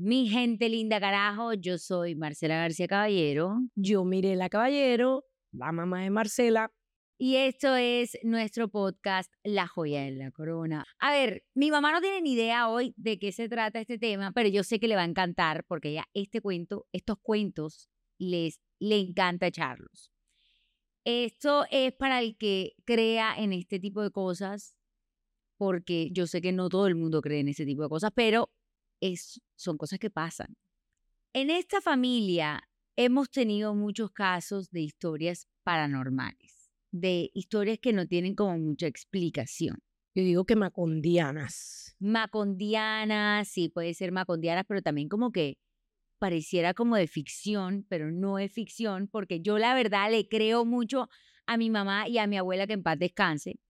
Mi gente linda carajo, yo soy Marcela García Caballero Yo Mirela Caballero, la mamá de Marcela. y esto es nuestro podcast La joya de la corona. A ver, mi mamá no tiene ni idea hoy de qué se trata este tema, pero yo sé que le va a encantar porque ella este cuento, estos cuentos les le encanta echarlos. Esto es para el que crea en este tipo de cosas, porque yo sé que no todo el mundo cree en ese tipo de cosas, pero es, son cosas que pasan. En esta familia hemos tenido muchos casos de historias paranormales, de historias que no tienen como mucha explicación. Yo digo que macondianas. Macondianas, sí, puede ser macondianas, pero también como que pareciera como de ficción, pero no es ficción, porque yo la verdad le creo mucho a mi mamá y a mi abuela que en paz descanse.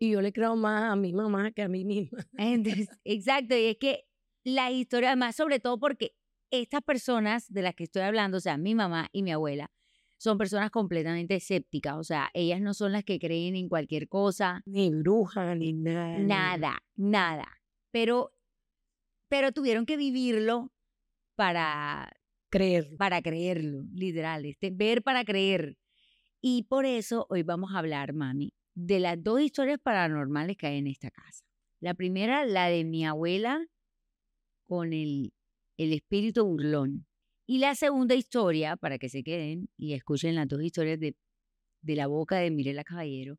Y yo le creo más a mi mamá que a mí misma. Entonces, exacto, y es que la historia, además, sobre todo porque estas personas de las que estoy hablando, o sea, mi mamá y mi abuela, son personas completamente escépticas, o sea, ellas no son las que creen en cualquier cosa, Ni bruja, ni nada. nada, nada, pero, pero tuvieron que vivirlo para, Creer. para creerlo, literal, este, ver para creer. Y por eso hoy vamos a hablar, mami, de las dos historias paranormales que hay en esta casa. La primera, la de mi abuela con el, el espíritu burlón. Y la segunda historia, para que se queden y escuchen las dos historias de, de la boca de Mirela Caballero,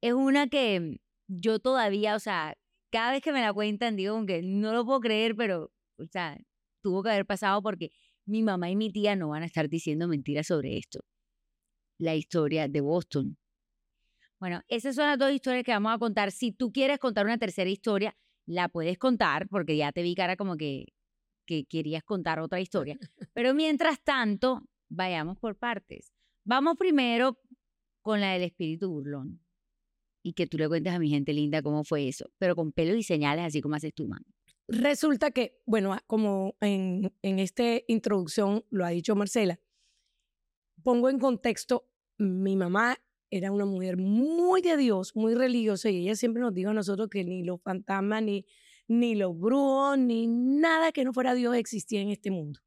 es una que yo todavía, o sea, cada vez que me la cuentan, digo como que no lo puedo creer, pero, o sea, tuvo que haber pasado porque mi mamá y mi tía no van a estar diciendo mentiras sobre esto. La historia de Boston. Bueno, esas son las dos historias que vamos a contar. Si tú quieres contar una tercera historia, la puedes contar, porque ya te vi cara como que, que querías contar otra historia. Pero mientras tanto, vayamos por partes. Vamos primero con la del espíritu burlón. Y que tú le cuentes a mi gente linda cómo fue eso, pero con pelos y señales, así como haces tú, mami. Resulta que, bueno, a- como en, en esta introducción lo ha dicho Marcela, pongo en contexto, mi mamá era una mujer muy de Dios, muy religiosa, y ella siempre nos dijo a nosotros que ni los fantasmas, ni, ni los brujos, ni nada que no fuera Dios existía en este mundo.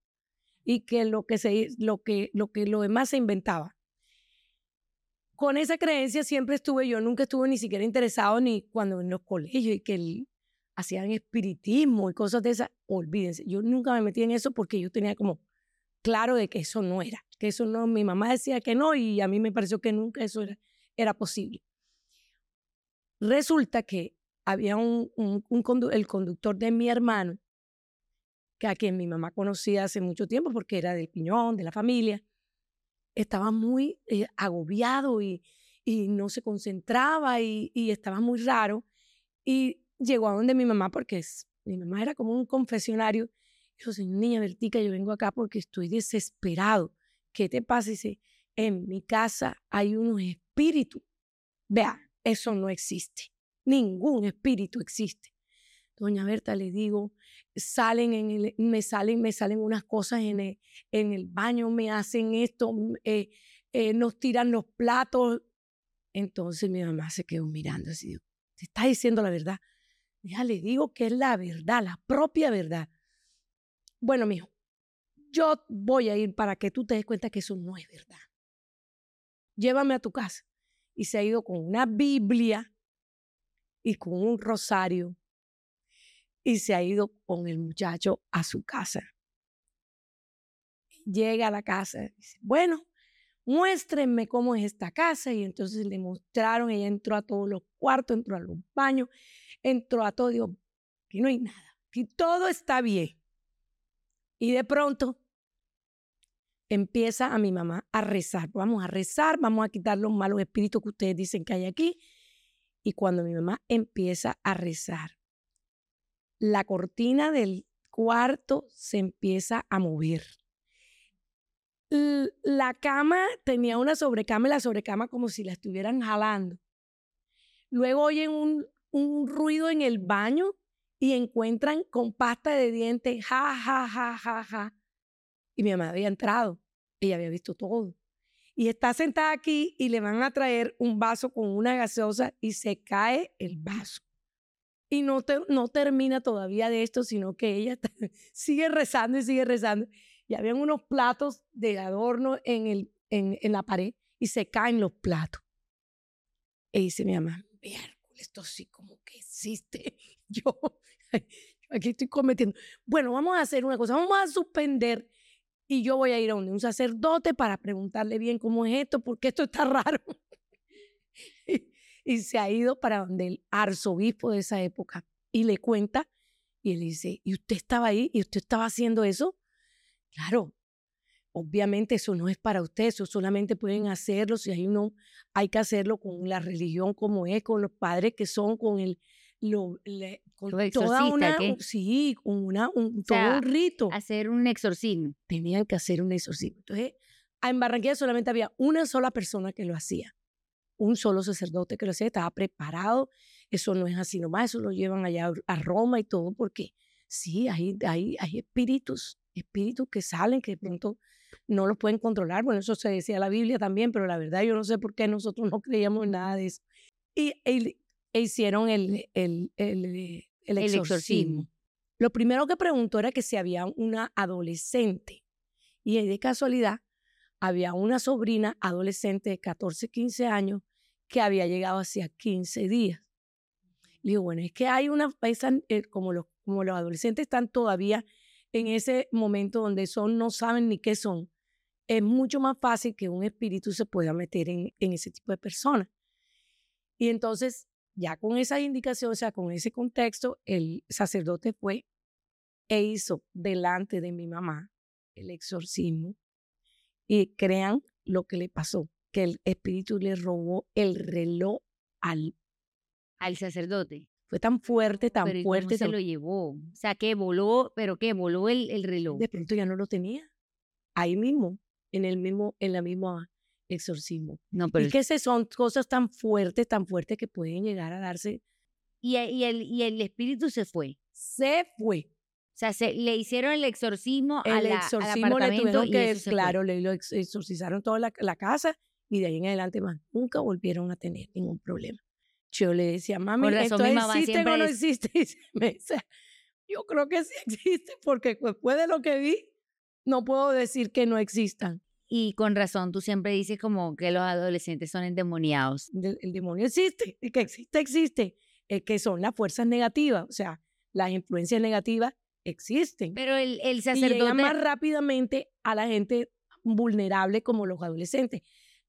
Y que lo que, se, lo que, lo que lo demás se inventaba. Con esa creencia siempre estuve, yo nunca estuve ni siquiera interesado ni cuando en los colegios y que hacían espiritismo y cosas de esas, olvídense, yo nunca me metí en eso porque yo tenía como claro de que eso no era, que eso no, mi mamá decía que no y a mí me pareció que nunca eso era, posible. Resulta que había un, un- el conductor de mi hermano, que a quien mi mamá conocía hace mucho tiempo porque era del piñón, de la familia, estaba muy eh, agobiado y, no se concentraba y, y estaba muy raro. Y llegó a donde mi mamá, porque es- mi mamá era como un confesionario. Dijo, señor niña Bertica, yo vengo acá porque estoy desesperado. ¿Qué te pasa? Dice, en mi casa hay unos espíritus. Vea, eso no existe. Ningún espíritu existe. Doña Berta, le digo, salen en el, me salen, me salen unas cosas en el, en el baño, me hacen esto, mm, eh, eh, nos tiran los platos. Entonces mi mamá se quedó mirando así, te está diciendo la verdad. Ya le digo que es la verdad, la propia verdad. Bueno, mijo, yo voy a ir para que tú te des cuenta que eso no es verdad. Llévame a tu casa. Y se ha ido con una Biblia y con un rosario. Y se ha ido con el muchacho a su casa. Llega a la casa y dice, bueno, muéstrenme cómo es esta casa. Y entonces le mostraron, ella entró a todos los cuartos, entró a los baños, entró a todo, digo, aquí no hay nada, aquí todo está bien. Y de pronto empieza a mi mamá a rezar, vamos a rezar, vamos a quitar los malos espíritus que ustedes dicen que hay aquí. Y cuando mi mamá empieza a rezar, la cortina del cuarto se empieza a mover. La cama tenía una sobrecama y la sobrecama como si la estuvieran jalando. Luego oyen un, un ruido en el baño y encuentran con pasta de dientes, ja, ja, ja, ja, ja. Y mi mamá había entrado, ella había visto todo. Y está sentada aquí y le van a traer un vaso con una gaseosa y se cae el vaso. Y no, no termina todavía de esto, sino que ella sigue rezando y sigue rezando. Y habían unos platos de adorno en, el, en, en la pared y se caen los platos. Y dice mi mamá, esto sí como que existe. Yo, aquí estoy cometiendo. Bueno, vamos a hacer una cosa, vamos a suspender y yo voy a ir a un sacerdote para preguntarle bien cómo es esto, porque esto está raro. y, se ha ido para donde el arzobispo de esa época y le cuenta y él dice, ¿y usted estaba ahí? ¿Y usted estaba haciendo eso? Claro, obviamente eso no es para usted, eso solamente pueden hacerlo si hay uno, hay que hacerlo con la religión como es, con los padres que son, con el, lo, con toda una, sí, una, un, todo un rito. Hacer un exorcismo. Tenían que hacer un exorcismo. Entonces, en Barranquilla solamente había una sola persona que lo hacía, un solo sacerdote que lo hacía, estaba preparado. Eso no es así nomás, eso lo llevan allá a Roma y todo, porque sí, hay, hay, hay espíritus, espíritus que salen, que de pronto no los pueden controlar. Bueno, eso se decía la Biblia también, pero la verdad yo no sé por qué nosotros no creíamos en nada de eso. Y, e hicieron el, el, el, el exorcismo. Lo primero que preguntó era que si había una adolescente. Y de casualidad, había una sobrina adolescente de 14, 15 años que había llegado hacía 15 días. Le digo, bueno, es que hay una, eh, como los, como los adolescentes están todavía en ese momento donde son, no saben ni qué son, es mucho más fácil que un espíritu se pueda meter en, en ese tipo de personas. Y entonces ya con esa indicación, o sea, con ese contexto, el sacerdote fue e hizo delante de mi mamá el exorcismo y crean lo que le pasó, que el espíritu le robó el reloj al, al sacerdote. Fue tan fuerte, tan fuerte. ¿cómo se lo llevó? O sea, que voló, pero que voló el, el reloj. De pronto ya no lo tenía. Ahí mismo, en el mismo, en la misma exorcismo. No, pero y que se son cosas tan fuertes, tan fuertes que pueden llegar a darse. Y, y, el, y el espíritu se fue. Se fue. O sea, se, le hicieron el exorcismo el exorcismo le tuvieron que, claro, le lo exorcizaron toda la, la, casa y de ahí en adelante más nunca volvieron a tener ningún problema. Yo le decía, mami, esto existe o no existe. yo creo que sí existe porque después de lo que vi, no puedo decir que no existan. Y con razón, tú siempre dices como que los adolescentes son endemoniados. El, demonio existe, el que existe, existe. El que son las fuerzas negativas, o sea, las influencias negativas existen. Pero el, el sacerdote... más rápidamente a la gente vulnerable como los adolescentes.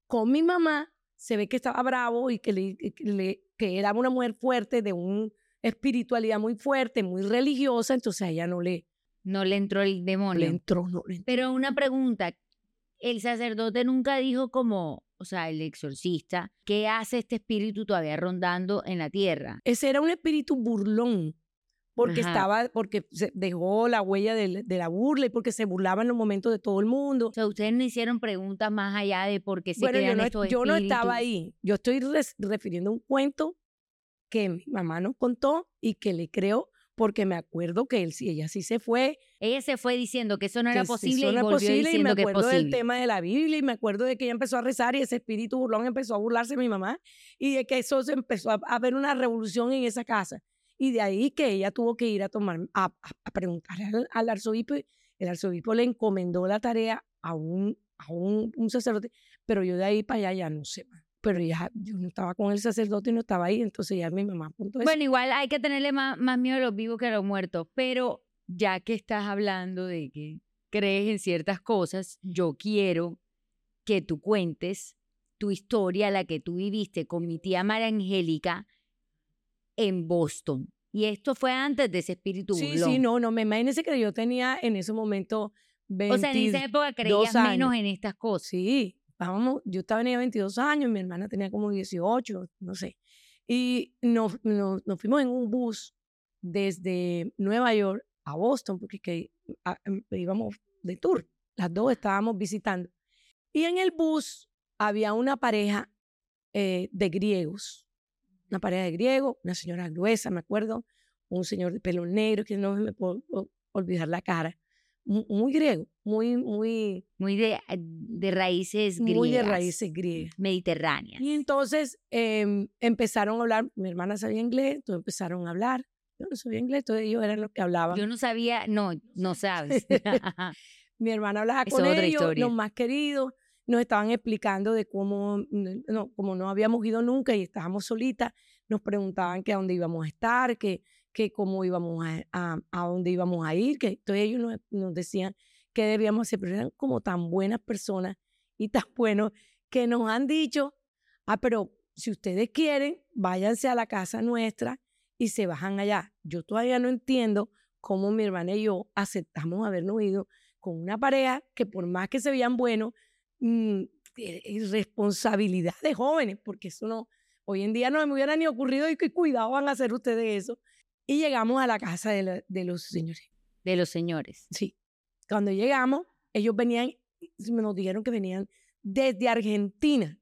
Con mi mamá se ve que estaba bravo y que, le, que era una mujer fuerte, de una espiritualidad muy fuerte, muy religiosa, entonces a ella no le... No le entró el demonio. Le entró, no le entró. Pero una pregunta, el sacerdote nunca dijo como, o sea, el exorcista, ¿qué hace este espíritu todavía rondando en la tierra? Ese era un espíritu burlón, porque estaba, porque dejó la huella de, la burla y porque se burlaba en los momentos de todo el mundo. O sea, ustedes no hicieron preguntas más allá de por qué se bueno, yo no, yo no estaba ahí. Yo estoy refiriendo a un cuento que mi mamá nos contó y que le creo porque me acuerdo que él, ella sí se fue. Ella se fue diciendo que eso no era posible y volvió diciendo y me acuerdo del tema de la Biblia y me acuerdo de que ella empezó a rezar y ese espíritu burlón empezó a burlarse de mi mamá y de que eso se empezó a, haber una revolución en esa casa. Y de ahí que ella tuvo que ir a tomar, a, a, preguntar al, arzobispo. El arzobispo le encomendó la tarea a un, a un, un sacerdote, pero yo de ahí para allá ya no sé más pero ya yo no estaba con el sacerdote y no estaba ahí, entonces ya mi mamá apuntó eso. Bueno, igual hay que tenerle más, más miedo a los vivos que a los muertos, pero ya que estás hablando de que crees en ciertas cosas, yo quiero que tú cuentes tu historia, la que tú viviste con mi tía María Angélica en Boston. Y esto fue antes de ese espíritu Sí, sí, no, no, me imagínese que yo tenía en ese momento 22 O sea, en esa época creías menos en estas cosas. Sí, yo estaba en 22 años, mi hermana tenía como 18, no sé. Y nos, nos, fuimos en un bus desde Nueva York a Boston, porque que, em, íbamos de tour. Las dos estábamos visitando. Y en el bus había una pareja eh, de griegos. Una pareja de griegos, una señora gruesa, me acuerdo, un señor de pelo negro, que no me puedo olvidar la cara muy griego, muy, muy... Muy de, ah, de raíces griegas. Muy de raíces griegas. Mediterráneas. Y entonces em, empezaron a hablar, mi hermana sabía inglés, entonces empezaron a hablar. yo no sabía inglés, entonces ellos eran los que hablaban. Yo no sabía, no, no sabes. Mi hermana hablaba con ellos, los más queridos, nos estaban explicando de cómo, no, como no habíamos ido nunca y estábamos solitas, nos preguntaban que a dónde íbamos a estar, que, que cómo íbamos a, a, dónde íbamos a ir, que entonces ellos nos, decían qué debíamos hacer, pero eran como tan buenas personas y tan buenos que nos han dicho, ah, pero si ustedes quieren, váyanse a la casa nuestra y se bajan allá. Yo todavía no entiendo cómo mi hermana y yo aceptamos habernos ido con una pareja que por más que se veían buenos, mm, es responsabilidad de jóvenes, porque eso no, hoy en día no me hubiera ni ocurrido y qué cuidado van a hacer ustedes eso. Y llegamos a la casa de, de los señores. De los señores. Sí. Cuando llegamos, ellos venían, nos dijeron que venían desde Argentina.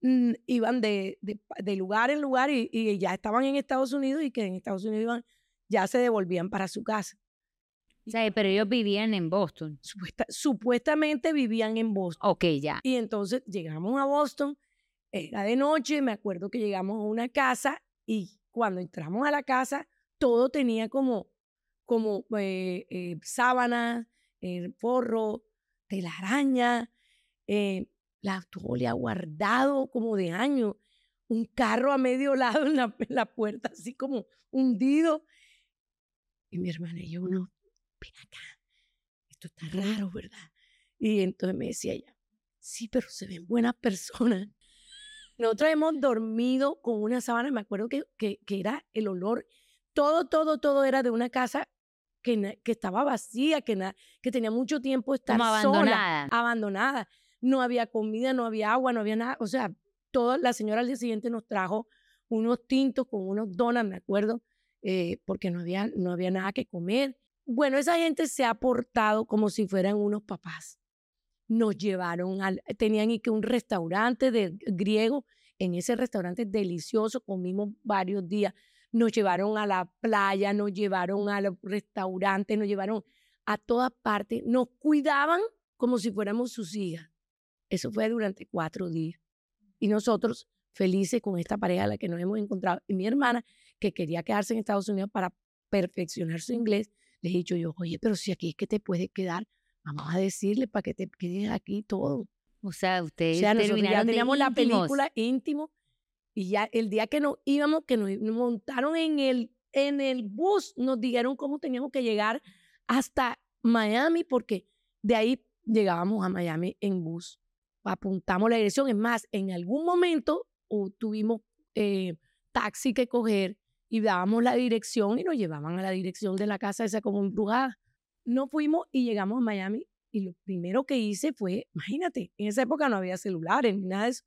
Mm, iban de, de, lugar en lugar y, ya estaban en Estados Unidos y que en Estados Unidos iban, ya se devolvían para su casa. O sea, pero ellos vivían en Boston. supuestamente vivían en Boston. Ok, ya. Y entonces llegamos a Boston, era de noche, me acuerdo que llegamos a una casa y cuando entramos a la casa, todo tenía como, como eh, eh, forro, telaraña, eh, la toalla guardado como de años, un carro a medio lado en la, puerta, así como hundido. Y mi hermana y yo, no, ven acá, esto está raro, ¿verdad? Y entonces me decía ella, sí, pero se ven buenas personas. Nosotros hemos dormido con una sábana, me acuerdo que, que, era el olor, todo, todo, todo era de una casa que, que estaba vacía, que, que tenía mucho tiempo estar abandonada. abandonada no había comida, no había agua, no había nada. O sea, toda la señora al día siguiente nos trajo unos tintos con unos donas, me acuerdo, eh, porque no había, no había nada que comer. Bueno, esa gente se ha portado como si fueran unos papás. Nos llevaron al, tenían que un restaurante de griego, en ese restaurante delicioso, comimos varios días. Nos llevaron a la playa, nos llevaron al restaurante, nos llevaron a todas partes. Nos cuidaban como si fuéramos sus hijas. Eso fue durante cuatro días. Y nosotros felices con esta pareja a la que nos hemos encontrado. Y mi hermana, que quería quedarse en Estados Unidos para perfeccionar su inglés, le he dicho yo, oye, pero si aquí es que te puedes quedar, vamos a decirle para que te quedes aquí todo. O sea, ustedes o sea, ya teníamos la película íntimo y ya el día que nos íbamos, que nos montaron en el, en el bus, nos dijeron cómo teníamos que llegar hasta Miami, porque de ahí llegábamos a Miami en bus apuntamos la dirección. Es más, en algún momento tuvimos eh, taxi que coger y dábamos la dirección y nos llevaban a la dirección de la casa esa como embrujada. No fuimos y llegamos a Miami y lo primero que hice fue, imagínate, en esa época no había celulares ni nada de eso,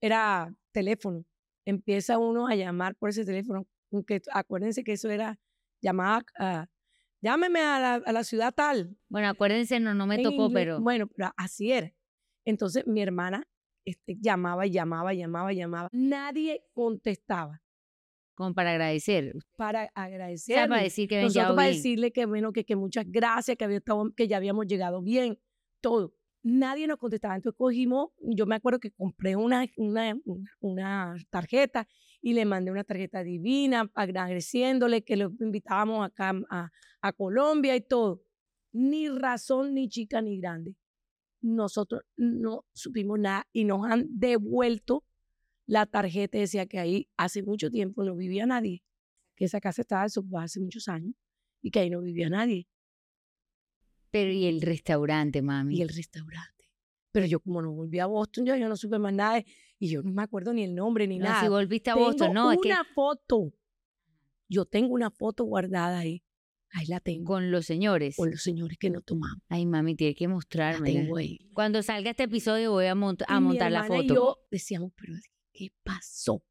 era teléfono. Empieza uno a llamar por ese teléfono, aunque acuérdense que eso era llamada, uh, llámeme a la, a la, ciudad tal. Bueno, acuérdense, no, no me tocó, pero... Bueno, pero así era. Entonces mi hermana este, llamaba, llamaba, llamaba, llamaba. Nadie contestaba. Como para agradecer. Para agradecer. para decir que Nosotros para decirle que bueno, que, que muchas gracias, que, había estado, que ya habíamos llegado bien, todo. Nadie nos contestaba. Entonces cogimos, yo me acuerdo que compré una, una, una tarjeta y le mandé una tarjeta divina agradeciéndole que lo invitábamos acá a, a Colombia y todo. Ni razón, ni chica, ni grande nosotros no supimos nada y nos han devuelto la tarjeta. Decía que ahí hace mucho tiempo no vivía nadie, que esa casa estaba desocupada hace muchos años y que ahí no vivía nadie. Pero ¿y el restaurante, mami? Y el restaurante. Pero yo como no volví a Boston, yo, yo no supe más nada y yo no me acuerdo ni el nombre ni nada. Si volviste a Boston, no, es una foto. Yo tengo una foto guardada ahí Ahí la tengo. Con los señores. Con los señores que no tomamos. Ay, mami, tiene que mostrarme. Tengo. Cuando salga este episodio voy a, a montar la foto. Y yo decíamos, pero ¿qué pasó?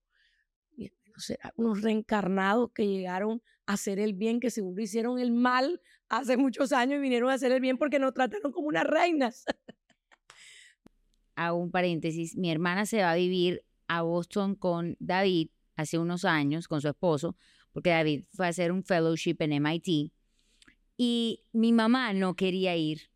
unos reencarnados que llegaron a hacer el bien, que seguro hicieron el mal hace muchos años y vinieron a hacer el bien porque nos trataron como unas reinas. Hago un paréntesis. Mi hermana se va a vivir a Boston con David hace unos años, con su esposo, porque David fue a hacer un fellowship en MIT y mi mamá no quería ir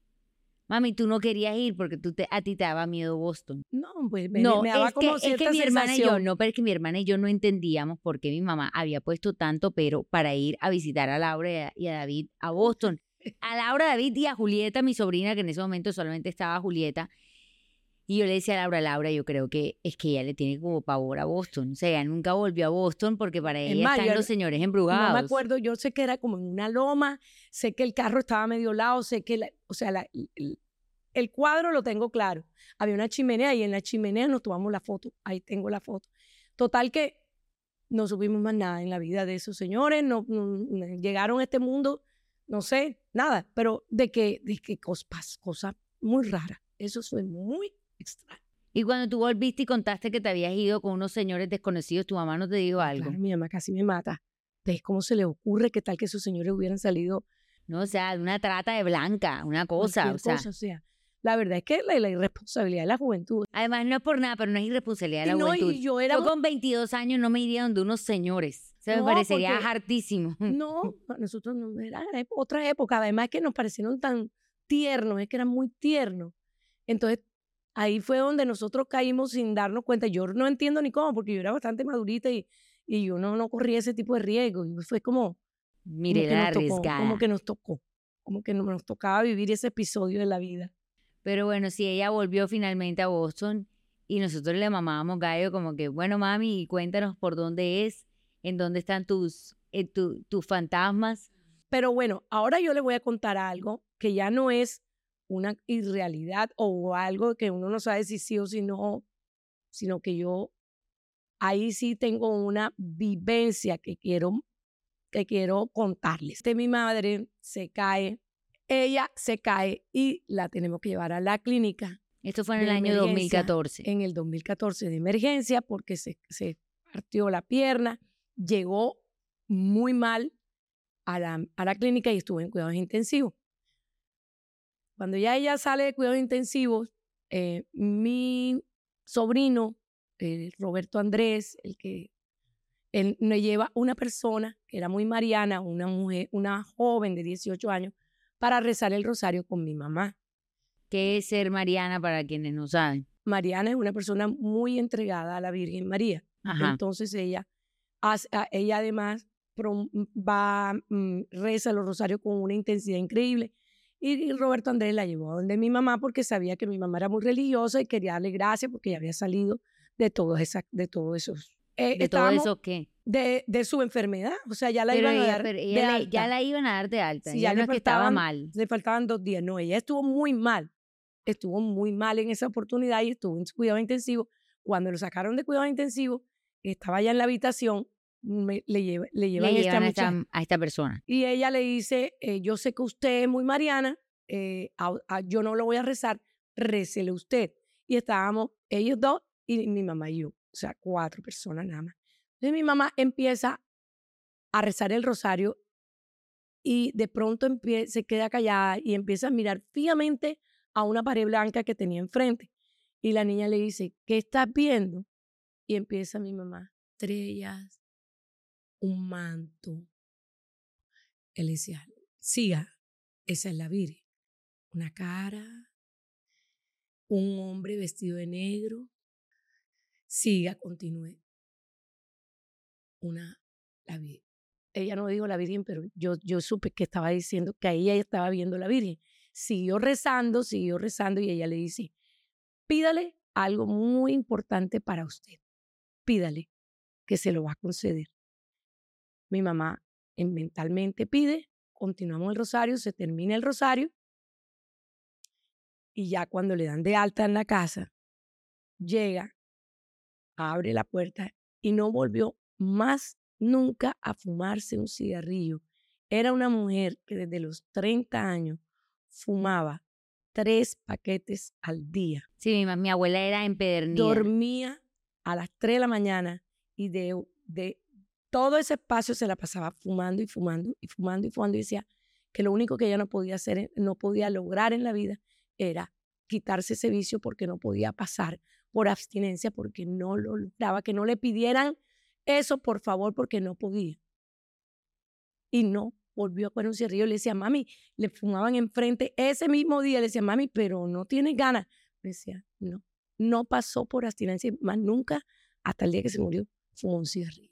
Mami, tú no querías ir porque tú te, a ti te daba miedo Boston. No, pues me, No, me daba es, como que, es cierta que mi hermana y yo, no, pero es que mi hermana y yo no entendíamos por qué mi mamá había puesto tanto pero para ir a visitar a Laura y a, y a David a Boston. A Laura, David y a Julieta, mi sobrina, que en ese momento solamente estaba Julieta. Y yo le decía a Laura, Laura, yo creo que es que ella le tiene como pavor a Boston. O sea, ella nunca volvió a Boston porque para ella están los señores embrujados. No me acuerdo, yo sé que era como en una loma, sé que el carro estaba medio lado, sé que, la- o sea, la- el, el cuadro lo tengo claro. Había una chimenea y en la chimenea nos tomamos la foto. Ahí tengo la foto. Total que no supimos más nada en la vida de esos señores, no llegaron a este mundo, no sé, nada, pero de que, de que cosas, cosas muy raras. Eso fue muy extraño. Y cuando tú volviste y contaste que te habías ido con unos señores desconocidos, tu mamá no te dijo algo. Claro, mi mamá casi me mata. Entonces, ¿cómo se le ocurre que tal que esos señores hubieran salido No, o sea, de una trata de blanca, una cosa. O sea, cosa, o sea, la verdad es que la, la irresponsabilidad de la juventud. además no es por nada, pero no es irresponsabilidad de la no, juventud. y yo era Yo con 22 años no me iría donde unos señores. Se me No, parecería porque- hartísimo. No, a nosotros no era otra época, además que nos parecieron tan tiernos, es que eran muy tiernos. Entonces, ahí fue donde nosotros caímos sin darnos cuenta. Yo no entiendo ni cómo, porque yo era bastante madurita y, y yo no, no corría ese tipo de riesgo. Y fue como, Mire, como que la nos tocó, como que nos tocó, como que no- nos tocaba vivir ese episodio de la vida. Pero bueno, si ella volvió finalmente a Boston y nosotros le mamábamos gallo como que, bueno, mami, cuéntanos por dónde es, en dónde están tus, eh, tu- tus fantasmas. Pero bueno, ahora yo le voy a contar algo que ya no es una irrealidad o algo que uno no sabe si sí o si no, sino que yo ahí sí tengo una vivencia que quiero, que quiero contarles. De mi madre se cae, ella se cae y la tenemos que llevar a la clínica Esto fue en el año emergencia, 2014. en el 2014 de emergencia porque se, se partió la pierna, llegó muy mal a la, a la clínica y estuvo en cuidados intensivos. Cuando ya ella sale de cuidados intensivos, eh, mi sobrino, eh, Roberto Andrés, el que él me lleva una persona que era muy mariana, una mujer, una joven de 18 años, para rezar el rosario con mi mamá. ¿Qué es ser Mariana para quienes no saben? Mariana es una persona muy entregada a la Virgen María. Ajá. Entonces ella, hace- a- ella además va, mm, reza los rosarios con una intensidad increíble. Y, y Roberto Andrés la llevó a donde mi mamá porque sabía que mi mamá era muy religiosa y quería darle gracias porque ella había salido de todos esa, de todos esos. eh, ¿De todo eso qué? De, de su enfermedad. O sea, ya la Pero, iban a ella, dar de le- ya alta. la iban a dar de alta. Sí, ella ya no le es que estaba faltaban- mal. Le faltaban dos días. No, ella estuvo muy mal. Estuvo muy mal en esa oportunidad y estuvo en cuidado intensivo. Cuando lo sacaron de cuidado intensivo, estaba ya en la habitación, me- le, lleva- le llevan, Le esta llevan a esta, a esta persona. Y ella le dice, eh, yo sé que usted es muy mariana, eh, a- a- yo no lo voy a rezar, récele usted. Y estábamos ellos dos y mi mamá y yo, o sea, cuatro personas nada más. Entonces mi mamá empieza a rezar el rosario y de pronto empie- se queda callada y empieza a mirar fijamente a una pared blanca que tenía enfrente. Y la niña le dice, ¿qué estás viendo? Y empieza mi mamá, estrellas, un manto. Decía, siga, esa es la Virgen. Una cara, un hombre vestido de negro. Siga, continúe. Una, la Virgen. Ella no dijo la Virgen, pero yo, yo supe que estaba diciendo que ella estaba viendo la Virgen. Siguió rezando, siguió rezando y ella le dice, pídale algo muy importante para usted. Pídale, que se lo va a conceder. Mi mamá mentalmente pide, continuamos el rosario, se termina el rosario y ya cuando le dan de alta en la casa, llega, abre la puerta y no volvió más nunca a fumarse un cigarrillo. Era una mujer que desde los 30 años fumaba tres paquetes al día. Sí, mi, ma- mi abuela era empedernida. Dormía a las 3 de la mañana y de, de todo ese espacio se la pasaba fumando y fumando y fumando y fumando y decía que lo único que ella no podía hacer, no podía lograr en la vida era quitarse ese vicio porque no podía pasar por abstinencia, porque no lo lograba, que no le pidieran eso, por favor, porque no podía. Y no volvió a poner un cigarrillo. Le decía, mami, le fumaban enfrente. Ese mismo día le decía, mami, pero no tienes ganas. Le decía, no, no pasó por abstinencia más nunca hasta el día que se murió. Fumó un cigarrillo.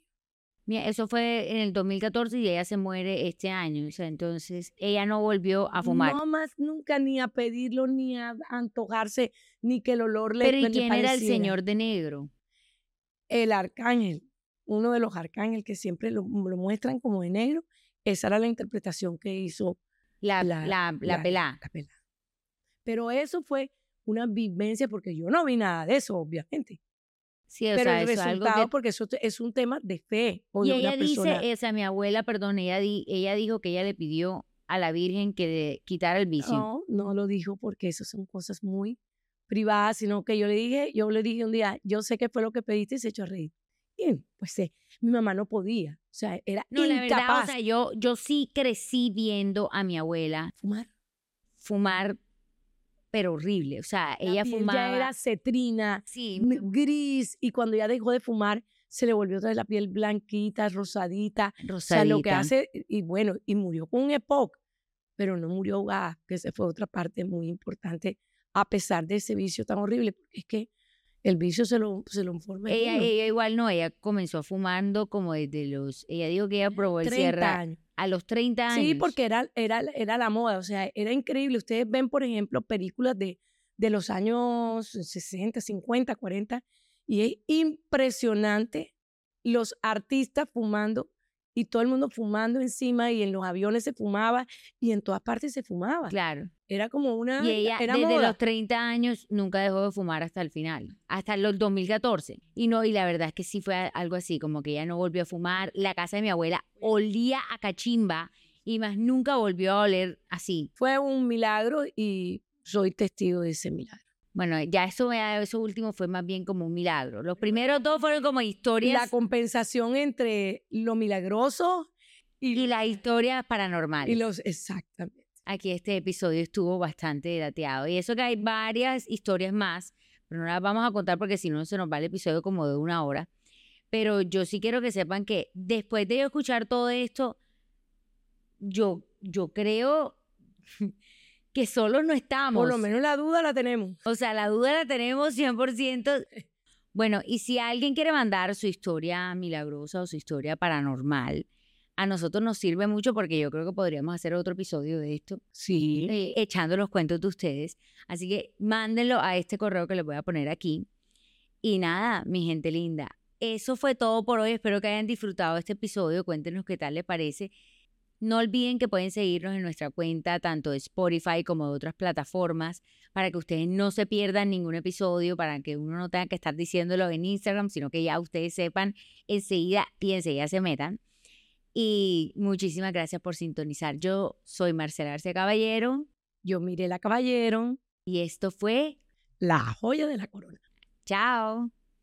Mira, eso fue en el 2014 y ella se muere este año. O sea, entonces ella no volvió a fumar. No más nunca ni a pedirlo, ni a antojarse, ni que el olor le Pero ¿y le quién era el pareciera. señor de negro? El arcángel, uno de los arcángeles que siempre lo, lo muestran como de negro. Esa era la interpretación que hizo La, La- la, la, la- pelá. la pelada. Pero eso fue una vivencia, porque yo no vi nada de eso, obviamente. Sí, o Pero sea, el eso es algo que porque eso es un tema de fe. O Y ella dice, esa mi abuela, perdón, ella, di- ella dijo que ella le pidió a la Virgen que quitara el vicio. No, no lo dijo porque eso son cosas muy privadas, sino que yo le dije, yo le dije un día, yo sé qué fue lo que pediste y se echó a reír. Y pues eh, mi mamá no podía, o sea, era No, la verdad, incapaz o sea, yo, yo sí crecí viendo a mi abuela fumar. fumar, pero horrible. O sea, La ella piel fumaba. ya era cetrina, Sí, gris, y cuando ya dejó de fumar, se le volvió otra vez la piel blanquita, rosadita. O sea, lo que rosadita. hace, y bueno, y murió con un EPOC, pero no murió ahogada, que esa fue otra parte muy importante, a pesar de ese vicio tan horrible, porque es que el vicio se lo, se lo informa. Ella, ella igual no, ella comenzó fumando como desde los, ella dijo que ella probó el 30 cierra años. A los 30 años. Sí, porque era, era, era la moda, o sea, era increíble. Ustedes ven, por ejemplo, películas de, de los años 60, 50, 40, y es impresionante los artistas fumando y todo el mundo fumando encima y en los aviones se fumaba y en todas partes se fumaba. Claro. Era como una... Y ella era desde moda. los 30 años nunca dejó de fumar hasta el final, hasta los 2014. Y no, y la verdad es que sí fue algo así, como que ella no volvió a fumar. La casa de mi abuela olía a cachimba y más nunca volvió a oler así. Fue un milagro y soy testigo de ese milagro. Bueno, ya eso, eso último fue más bien como un milagro. Los primeros dos fueron como La historias compensación entre lo milagroso y, y las historias paranormales. y los... Exactamente. Aquí este episodio estuvo bastante dateado. Y eso que hay varias historias más, pero no las vamos a contar porque si no se nos va el episodio como de una hora. Pero yo sí quiero que sepan que después de yo escuchar todo esto, yo, yo creo que solo no estamos. Por lo menos la duda la tenemos. O sea, la duda la tenemos 100%. Bueno, y si alguien quiere mandar su historia milagrosa o su historia paranormal, a nosotros nos sirve mucho porque yo creo que podríamos hacer otro episodio de esto, Sí. eh, echando los cuentos de ustedes. Así que mándenlo a este correo que les voy a poner aquí. Y nada, mi gente linda, eso fue todo por hoy. Espero que hayan disfrutado este episodio. Cuéntenos qué tal les parece. No olviden que pueden seguirnos en nuestra cuenta, tanto de Spotify como de otras plataformas, para que ustedes no se pierdan ningún episodio, para que uno no tenga que estar diciéndolo en Instagram, sino que ya ustedes sepan enseguida y enseguida se metan. Y muchísimas gracias por sintonizar. Yo soy Marcela Arce Caballero Yo miré la caballero, y esto fue la joya de la corona. Chao.